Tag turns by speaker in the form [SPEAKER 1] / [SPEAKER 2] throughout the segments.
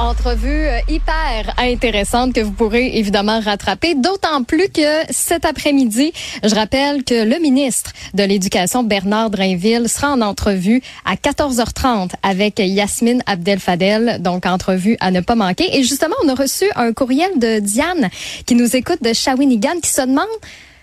[SPEAKER 1] Entrevue euh, hyper intéressante que vous pourrez évidemment rattraper, d'autant plus que cet après-midi, je rappelle que le ministre de l'Éducation, Bernard Drainville, sera en entrevue à 14h30 avec Yasmine Abdel-Fadel, donc entrevue à ne pas manquer. Et justement, on a reçu un courriel de Diane qui nous écoute de Shawinigan qui se demande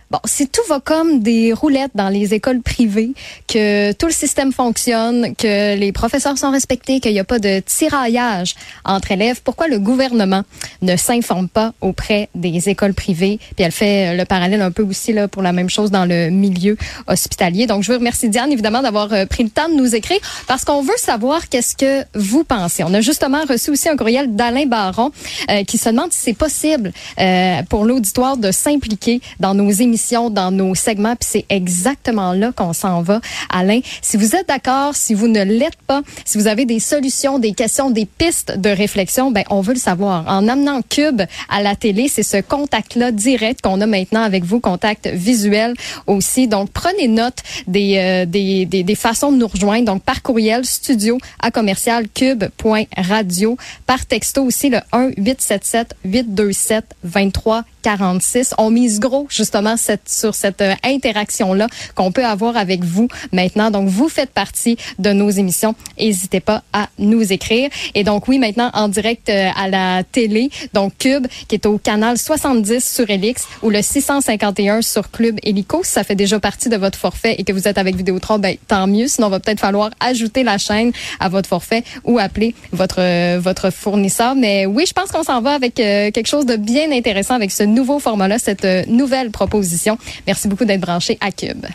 [SPEAKER 1] Bon, si tout va comme des roulettes dans les écoles privées, que tout le système fonctionne, que les professeurs sont respectés, qu'il n'y a pas de tiraillage entre élèves, pourquoi le gouvernement ne s'informe pas auprès des écoles privées? Puis elle fait le parallèle un peu aussi là pour la même chose dans le milieu hospitalier. Donc, je veux remercier Diane, évidemment, d'avoir euh, pris le temps de nous écrire parce qu'on veut savoir qu'est-ce que vous pensez. On a justement reçu aussi un courriel d'Alain Baron euh, qui se demande si c'est possible euh, pour l'auditoire de s'impliquer dans nos émissions dans nos segments, puis c'est exactement là qu'on s'en va. Alain, si vous êtes d'accord, si vous ne l'êtes pas, si vous avez des solutions, des questions, des pistes de réflexion, ben on veut le savoir. En amenant Cube à la télé, c'est ce contact-là direct qu'on a maintenant avec vous, contact visuel aussi. Donc prenez note des, euh, des, des, des, façons de nous rejoindre. Donc par courriel, studio à commercial cube.radio, par texto aussi le 1 877 827 23 46. On mise gros justement cette, sur cette euh, interaction-là qu'on peut avoir avec vous maintenant. Donc, vous faites partie de nos émissions. N'hésitez pas à nous écrire. Et donc, oui, maintenant en direct euh, à la télé, donc Cube, qui est au canal 70 sur Elix ou le 651 sur Club Helico. Si ça fait déjà partie de votre forfait et que vous êtes avec Vidéotron, ben, tant mieux. Sinon, va peut-être falloir ajouter la chaîne à votre forfait ou appeler votre, euh, votre fournisseur. Mais oui, je pense qu'on s'en va avec quelque chose de bien intéressant avec ce nouveau format-là, cette euh, nouvelle proposition. Merci beaucoup d'être branché à Cube.